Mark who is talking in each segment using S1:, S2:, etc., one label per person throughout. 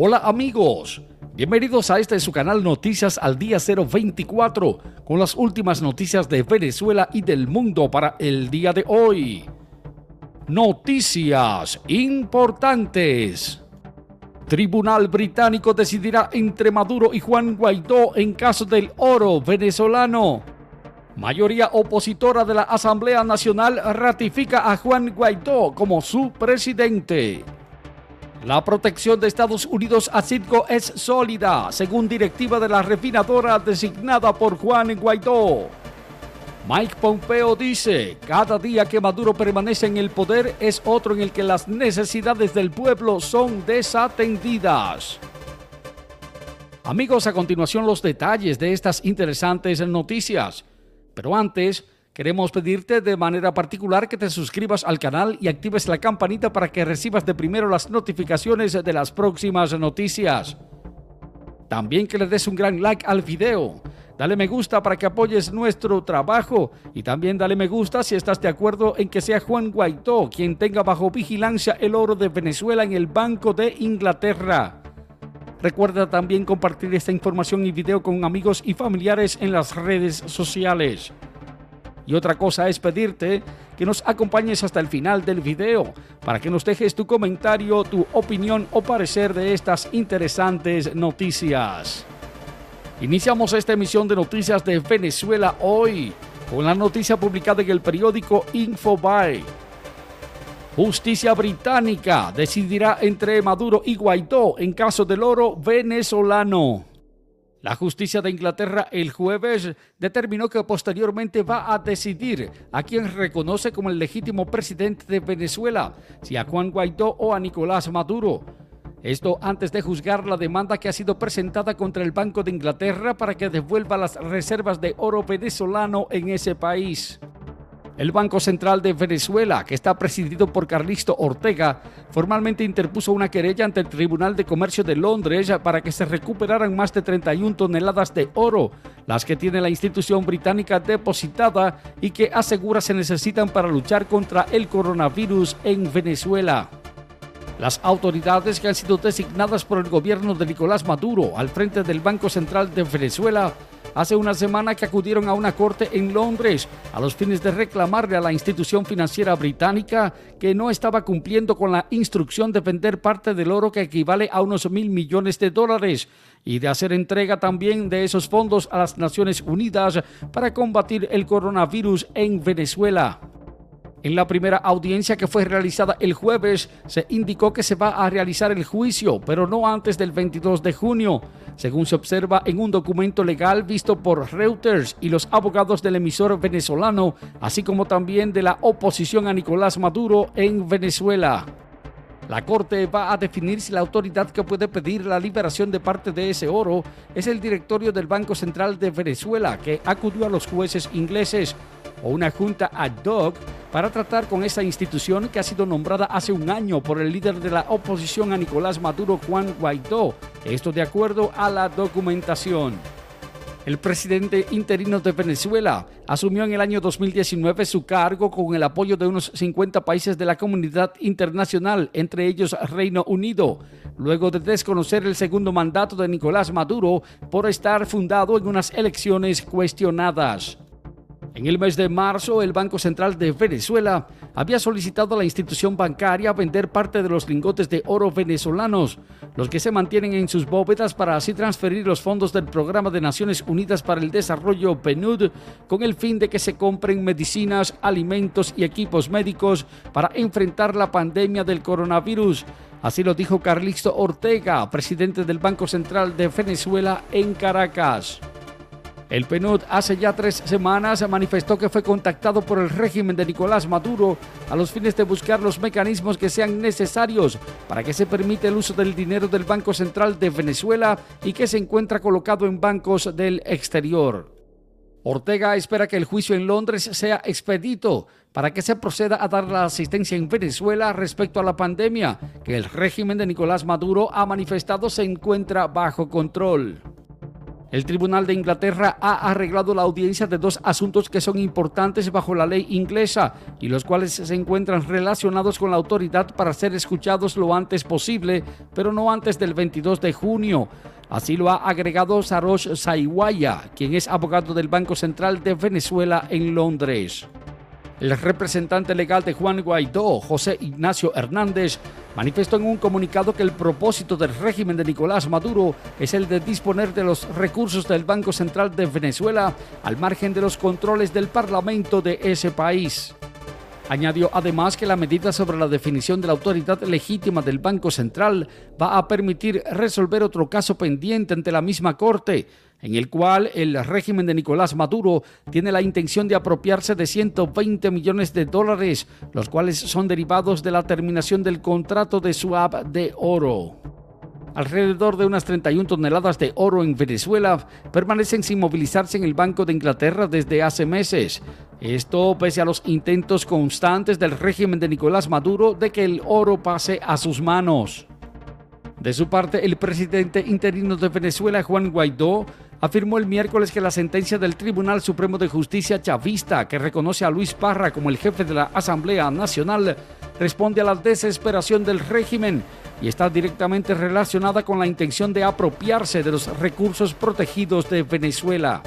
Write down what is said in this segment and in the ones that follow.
S1: Hola amigos, bienvenidos a este su canal Noticias al Día 024 con las últimas noticias de Venezuela y del mundo para el día de hoy. Noticias importantes. Tribunal británico decidirá entre Maduro y Juan Guaidó en caso del oro venezolano. Mayoría opositora de la Asamblea Nacional ratifica a Juan Guaidó como su presidente. La protección de Estados Unidos a Citgo es sólida, según directiva de la refinadora designada por Juan Guaidó. Mike Pompeo dice, cada día que Maduro permanece en el poder es otro en el que las necesidades del pueblo son desatendidas. Amigos, a continuación los detalles de estas interesantes noticias. Pero antes, Queremos pedirte de manera particular que te suscribas al canal y actives la campanita para que recibas de primero las notificaciones de las próximas noticias. También que le des un gran like al video. Dale me gusta para que apoyes nuestro trabajo y también dale me gusta si estás de acuerdo en que sea Juan Guaidó quien tenga bajo vigilancia el oro de Venezuela en el Banco de Inglaterra. Recuerda también compartir esta información y video con amigos y familiares en las redes sociales. Y otra cosa es pedirte que nos acompañes hasta el final del video para que nos dejes tu comentario, tu opinión o parecer de estas interesantes noticias. Iniciamos esta emisión de noticias de Venezuela hoy con la noticia publicada en el periódico Infobae. Justicia británica decidirá entre Maduro y Guaidó en caso del oro venezolano. La justicia de Inglaterra el jueves determinó que posteriormente va a decidir a quien reconoce como el legítimo presidente de Venezuela, si a Juan Guaidó o a Nicolás Maduro. Esto antes de juzgar la demanda que ha sido presentada contra el Banco de Inglaterra para que devuelva las reservas de oro venezolano en ese país. El Banco Central de Venezuela, que está presidido por Carlisto Ortega, formalmente interpuso una querella ante el Tribunal de Comercio de Londres para que se recuperaran más de 31 toneladas de oro, las que tiene la institución británica depositada y que asegura se necesitan para luchar contra el coronavirus en Venezuela. Las autoridades que han sido designadas por el gobierno de Nicolás Maduro al frente del Banco Central de Venezuela hace una semana que acudieron a una corte en Londres a los fines de reclamarle a la institución financiera británica que no estaba cumpliendo con la instrucción de vender parte del oro que equivale a unos mil millones de dólares y de hacer entrega también de esos fondos a las Naciones Unidas para combatir el coronavirus en Venezuela. En la primera audiencia que fue realizada el jueves, se indicó que se va a realizar el juicio, pero no antes del 22 de junio, según se observa en un documento legal visto por Reuters y los abogados del emisor venezolano, así como también de la oposición a Nicolás Maduro en Venezuela. La Corte va a definir si la autoridad que puede pedir la liberación de parte de ese oro es el directorio del Banco Central de Venezuela, que acudió a los jueces ingleses, o una junta ad hoc para tratar con esa institución que ha sido nombrada hace un año por el líder de la oposición a Nicolás Maduro, Juan Guaidó. Esto de acuerdo a la documentación. El presidente interino de Venezuela asumió en el año 2019 su cargo con el apoyo de unos 50 países de la comunidad internacional, entre ellos Reino Unido, luego de desconocer el segundo mandato de Nicolás Maduro por estar fundado en unas elecciones cuestionadas. En el mes de marzo, el Banco Central de Venezuela había solicitado a la institución bancaria vender parte de los lingotes de oro venezolanos, los que se mantienen en sus bóvedas para así transferir los fondos del Programa de Naciones Unidas para el Desarrollo PNUD con el fin de que se compren medicinas, alimentos y equipos médicos para enfrentar la pandemia del coronavirus. Así lo dijo Carlisto Ortega, presidente del Banco Central de Venezuela en Caracas. El PNUD hace ya tres semanas manifestó que fue contactado por el régimen de Nicolás Maduro a los fines de buscar los mecanismos que sean necesarios para que se permita el uso del dinero del Banco Central de Venezuela y que se encuentra colocado en bancos del exterior. Ortega espera que el juicio en Londres sea expedito para que se proceda a dar la asistencia en Venezuela respecto a la pandemia que el régimen de Nicolás Maduro ha manifestado se encuentra bajo control. El Tribunal de Inglaterra ha arreglado la audiencia de dos asuntos que son importantes bajo la ley inglesa y los cuales se encuentran relacionados con la autoridad para ser escuchados lo antes posible, pero no antes del 22 de junio. Así lo ha agregado Sarosh Saiwaya, quien es abogado del Banco Central de Venezuela en Londres. El representante legal de Juan Guaidó, José Ignacio Hernández, manifestó en un comunicado que el propósito del régimen de Nicolás Maduro es el de disponer de los recursos del Banco Central de Venezuela al margen de los controles del Parlamento de ese país. Añadió además que la medida sobre la definición de la autoridad legítima del Banco Central va a permitir resolver otro caso pendiente ante la misma Corte, en el cual el régimen de Nicolás Maduro tiene la intención de apropiarse de 120 millones de dólares, los cuales son derivados de la terminación del contrato de swap de oro. Alrededor de unas 31 toneladas de oro en Venezuela permanecen sin movilizarse en el Banco de Inglaterra desde hace meses. Esto pese a los intentos constantes del régimen de Nicolás Maduro de que el oro pase a sus manos. De su parte, el presidente interino de Venezuela, Juan Guaidó, afirmó el miércoles que la sentencia del Tribunal Supremo de Justicia chavista, que reconoce a Luis Parra como el jefe de la Asamblea Nacional, responde a la desesperación del régimen y está directamente relacionada con la intención de apropiarse de los recursos protegidos de Venezuela.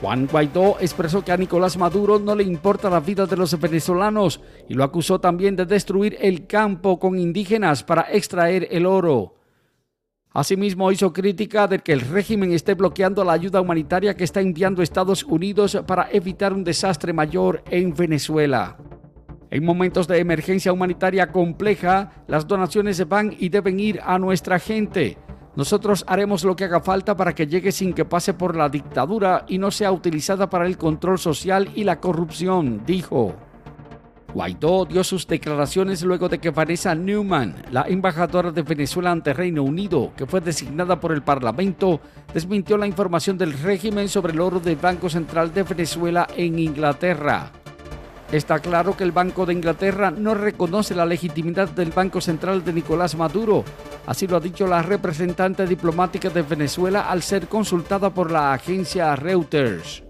S1: Juan Guaidó expresó que a Nicolás Maduro no le importa la vida de los venezolanos y lo acusó también de destruir el campo con indígenas para extraer el oro. Asimismo, hizo crítica de que el régimen esté bloqueando la ayuda humanitaria que está enviando Estados Unidos para evitar un desastre mayor en Venezuela. En momentos de emergencia humanitaria compleja, las donaciones van y deben ir a nuestra gente. Nosotros haremos lo que haga falta para que llegue sin que pase por la dictadura y no sea utilizada para el control social y la corrupción, dijo. Guaidó dio sus declaraciones luego de que Vanessa Newman, la embajadora de Venezuela ante Reino Unido, que fue designada por el Parlamento, desmintió la información del régimen sobre el oro del Banco Central de Venezuela en Inglaterra. Está claro que el Banco de Inglaterra no reconoce la legitimidad del Banco Central de Nicolás Maduro. Así lo ha dicho la representante diplomática de Venezuela al ser consultada por la agencia Reuters.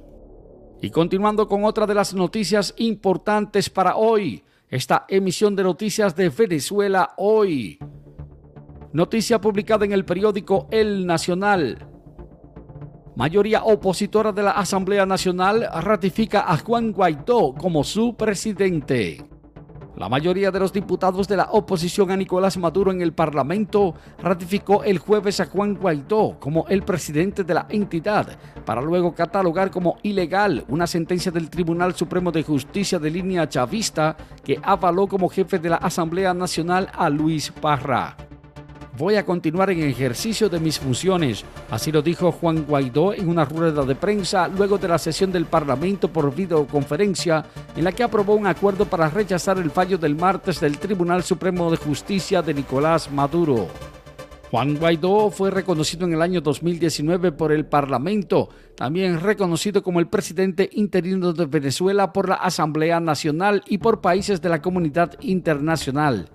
S1: Y continuando con otra de las noticias importantes para hoy, esta emisión de noticias de Venezuela hoy. Noticia publicada en el periódico El Nacional. Mayoría opositora de la Asamblea Nacional ratifica a Juan Guaidó como su presidente. La mayoría de los diputados de la oposición a Nicolás Maduro en el Parlamento ratificó el jueves a Juan Guaidó como el presidente de la entidad, para luego catalogar como ilegal una sentencia del Tribunal Supremo de Justicia de línea chavista que avaló como jefe de la Asamblea Nacional a Luis Parra voy a continuar en ejercicio de mis funciones. Así lo dijo Juan Guaidó en una rueda de prensa luego de la sesión del Parlamento por videoconferencia en la que aprobó un acuerdo para rechazar el fallo del martes del Tribunal Supremo de Justicia de Nicolás Maduro. Juan Guaidó fue reconocido en el año 2019 por el Parlamento, también reconocido como el presidente interino de Venezuela por la Asamblea Nacional y por países de la comunidad internacional.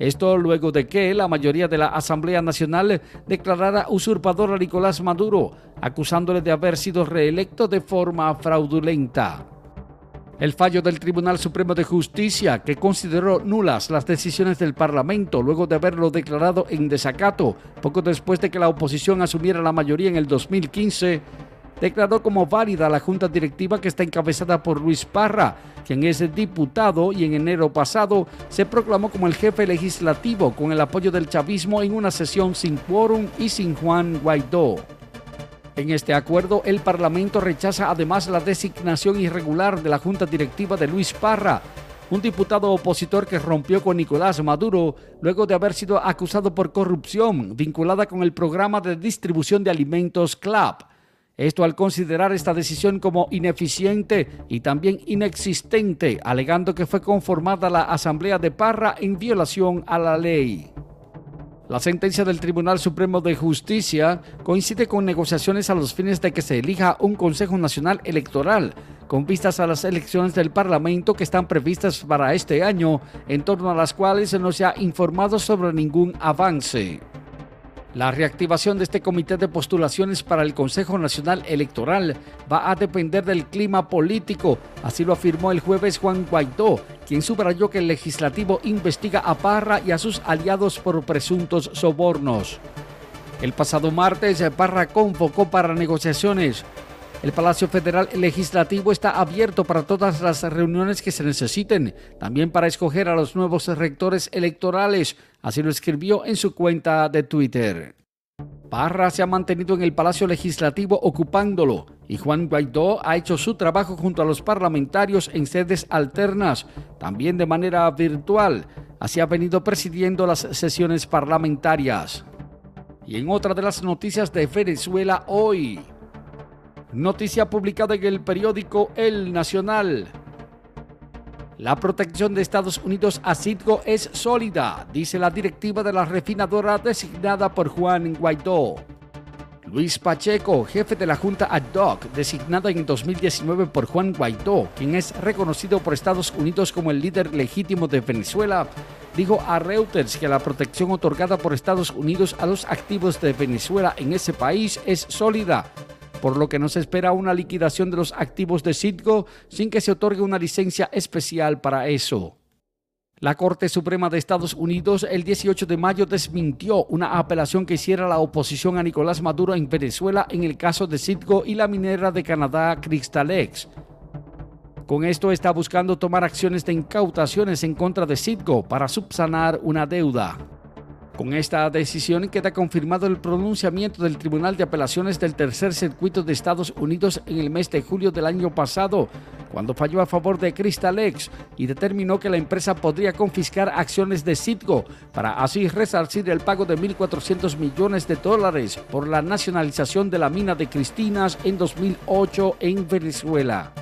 S1: Esto luego de que la mayoría de la Asamblea Nacional declarara usurpador a Nicolás Maduro, acusándole de haber sido reelecto de forma fraudulenta. El fallo del Tribunal Supremo de Justicia, que consideró nulas las decisiones del Parlamento luego de haberlo declarado en desacato, poco después de que la oposición asumiera la mayoría en el 2015, declaró como válida la junta directiva que está encabezada por Luis Parra, quien es diputado y en enero pasado se proclamó como el jefe legislativo con el apoyo del chavismo en una sesión sin quórum y sin Juan Guaidó. En este acuerdo, el Parlamento rechaza además la designación irregular de la junta directiva de Luis Parra, un diputado opositor que rompió con Nicolás Maduro luego de haber sido acusado por corrupción vinculada con el programa de distribución de alimentos CLAP. Esto al considerar esta decisión como ineficiente y también inexistente, alegando que fue conformada la Asamblea de Parra en violación a la ley. La sentencia del Tribunal Supremo de Justicia coincide con negociaciones a los fines de que se elija un Consejo Nacional Electoral, con vistas a las elecciones del Parlamento que están previstas para este año, en torno a las cuales no se ha informado sobre ningún avance. La reactivación de este comité de postulaciones para el Consejo Nacional Electoral va a depender del clima político, así lo afirmó el jueves Juan Guaidó, quien subrayó que el legislativo investiga a Parra y a sus aliados por presuntos sobornos. El pasado martes, Parra convocó para negociaciones. El Palacio Federal Legislativo está abierto para todas las reuniones que se necesiten, también para escoger a los nuevos rectores electorales, Así lo escribió en su cuenta de Twitter. Parra se ha mantenido en el Palacio Legislativo ocupándolo y Juan Guaidó ha hecho su trabajo junto a los parlamentarios en sedes alternas, también de manera virtual. Así ha venido presidiendo las sesiones parlamentarias. Y en otra de las noticias de Venezuela hoy, noticia publicada en el periódico El Nacional. La protección de Estados Unidos a Citgo es sólida, dice la directiva de la refinadora designada por Juan Guaidó. Luis Pacheco, jefe de la Junta ad hoc, designada en 2019 por Juan Guaidó, quien es reconocido por Estados Unidos como el líder legítimo de Venezuela, dijo a Reuters que la protección otorgada por Estados Unidos a los activos de Venezuela en ese país es sólida por lo que no se espera una liquidación de los activos de Citgo sin que se otorgue una licencia especial para eso. La Corte Suprema de Estados Unidos el 18 de mayo desmintió una apelación que hiciera la oposición a Nicolás Maduro en Venezuela en el caso de Citgo y la minera de Canadá Crystalex. Con esto está buscando tomar acciones de incautaciones en contra de Citgo para subsanar una deuda. Con esta decisión queda confirmado el pronunciamiento del Tribunal de Apelaciones del Tercer Circuito de Estados Unidos en el mes de julio del año pasado, cuando falló a favor de Crystalex y determinó que la empresa podría confiscar acciones de Citgo para así resarcir el pago de 1.400 millones de dólares por la nacionalización de la mina de Cristinas en 2008 en Venezuela.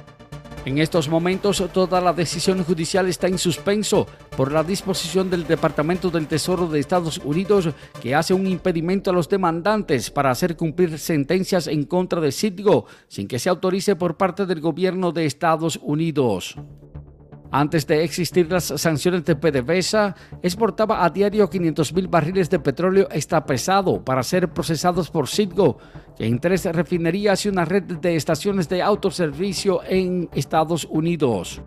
S1: En estos momentos toda la decisión judicial está en suspenso por la disposición del Departamento del Tesoro de Estados Unidos que hace un impedimento a los demandantes para hacer cumplir sentencias en contra de Citgo sin que se autorice por parte del gobierno de Estados Unidos. Antes de existir las sanciones de PDVSA, exportaba a diario 500.000 barriles de petróleo pesado para ser procesados por Citgo, que en tres refinerías y una red de estaciones de autoservicio en Estados Unidos.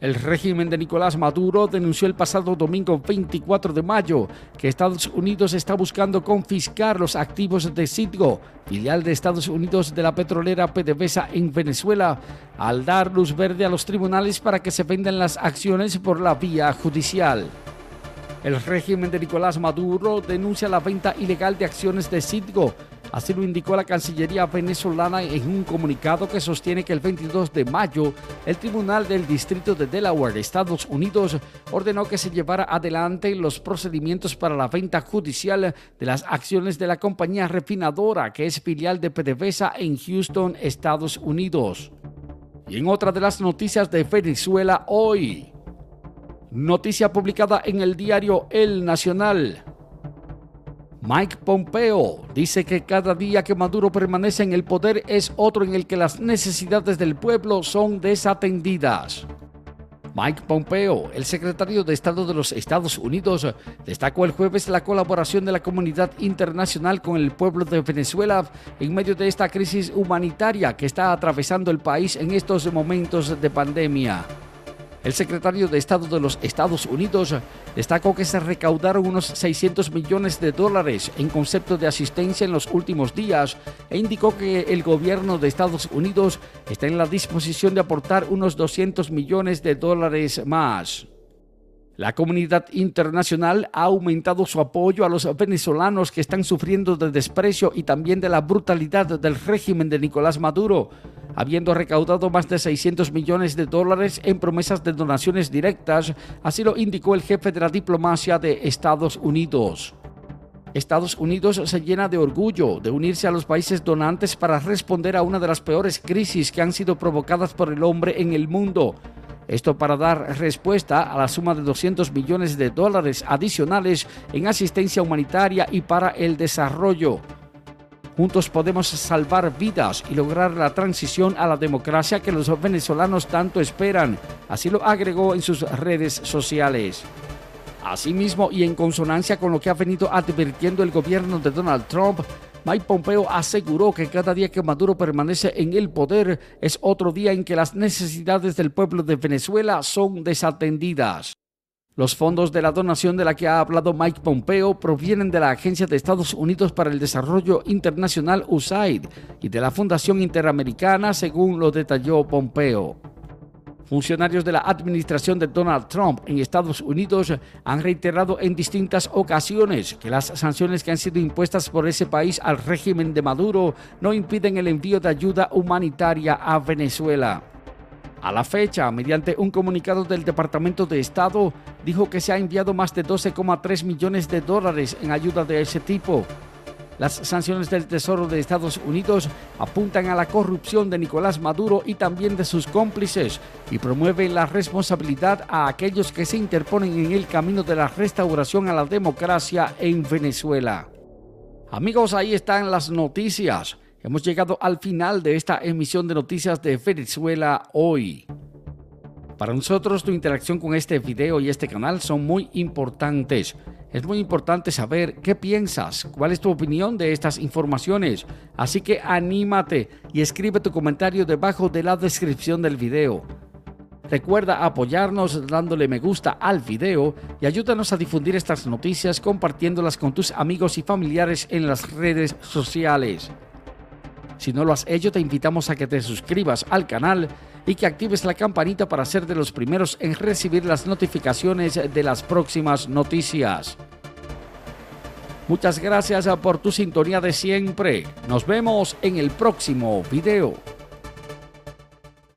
S1: El régimen de Nicolás Maduro denunció el pasado domingo 24 de mayo que Estados Unidos está buscando confiscar los activos de Citgo, filial de Estados Unidos de la petrolera PDVSA en Venezuela, al dar luz verde a los tribunales para que se vendan las acciones por la vía judicial. El régimen de Nicolás Maduro denuncia la venta ilegal de acciones de Citgo Así lo indicó la Cancillería venezolana en un comunicado que sostiene que el 22 de mayo el Tribunal del Distrito de Delaware de Estados Unidos ordenó que se llevara adelante los procedimientos para la venta judicial de las acciones de la compañía refinadora que es filial de PDVSA en Houston, Estados Unidos. Y en otra de las noticias de Venezuela hoy, noticia publicada en el diario El Nacional. Mike Pompeo dice que cada día que Maduro permanece en el poder es otro en el que las necesidades del pueblo son desatendidas. Mike Pompeo, el secretario de Estado de los Estados Unidos, destacó el jueves la colaboración de la comunidad internacional con el pueblo de Venezuela en medio de esta crisis humanitaria que está atravesando el país en estos momentos de pandemia. El secretario de Estado de los Estados Unidos destacó que se recaudaron unos 600 millones de dólares en concepto de asistencia en los últimos días e indicó que el gobierno de Estados Unidos está en la disposición de aportar unos 200 millones de dólares más. La comunidad internacional ha aumentado su apoyo a los venezolanos que están sufriendo de desprecio y también de la brutalidad del régimen de Nicolás Maduro, habiendo recaudado más de 600 millones de dólares en promesas de donaciones directas, así lo indicó el jefe de la diplomacia de Estados Unidos. Estados Unidos se llena de orgullo de unirse a los países donantes para responder a una de las peores crisis que han sido provocadas por el hombre en el mundo, esto para dar respuesta a la suma de 200 millones de dólares adicionales en asistencia humanitaria y para el desarrollo. Juntos podemos salvar vidas y lograr la transición a la democracia que los venezolanos tanto esperan, así lo agregó en sus redes sociales. Asimismo, y en consonancia con lo que ha venido advirtiendo el gobierno de Donald Trump, Mike Pompeo aseguró que cada día que Maduro permanece en el poder es otro día en que las necesidades del pueblo de Venezuela son desatendidas. Los fondos de la donación de la que ha hablado Mike Pompeo provienen de la Agencia de Estados Unidos para el Desarrollo Internacional USAID y de la Fundación Interamericana, según lo detalló Pompeo. Funcionarios de la administración de Donald Trump en Estados Unidos han reiterado en distintas ocasiones que las sanciones que han sido impuestas por ese país al régimen de Maduro no impiden el envío de ayuda humanitaria a Venezuela. A la fecha, mediante un comunicado del Departamento de Estado, dijo que se ha enviado más de 12,3 millones de dólares en ayuda de ese tipo, las sanciones del Tesoro de Estados Unidos apuntan a la corrupción de Nicolás Maduro y también de sus cómplices y promueven la responsabilidad a aquellos que se interponen en el camino de la restauración a la democracia en Venezuela. Amigos, ahí están las noticias. Hemos llegado al final de esta emisión de noticias de Venezuela hoy. Para nosotros tu interacción con este video y este canal son muy importantes. Es muy importante saber qué piensas, cuál es tu opinión de estas informaciones. Así que anímate y escribe tu comentario debajo de la descripción del video. Recuerda apoyarnos dándole me gusta al video y ayúdanos a difundir estas noticias compartiéndolas con tus amigos y familiares en las redes sociales. Si no lo has hecho, te invitamos a que te suscribas al canal y que actives la campanita para ser de los primeros en recibir las notificaciones de las próximas noticias. Muchas gracias por tu sintonía de siempre. Nos vemos en el próximo video.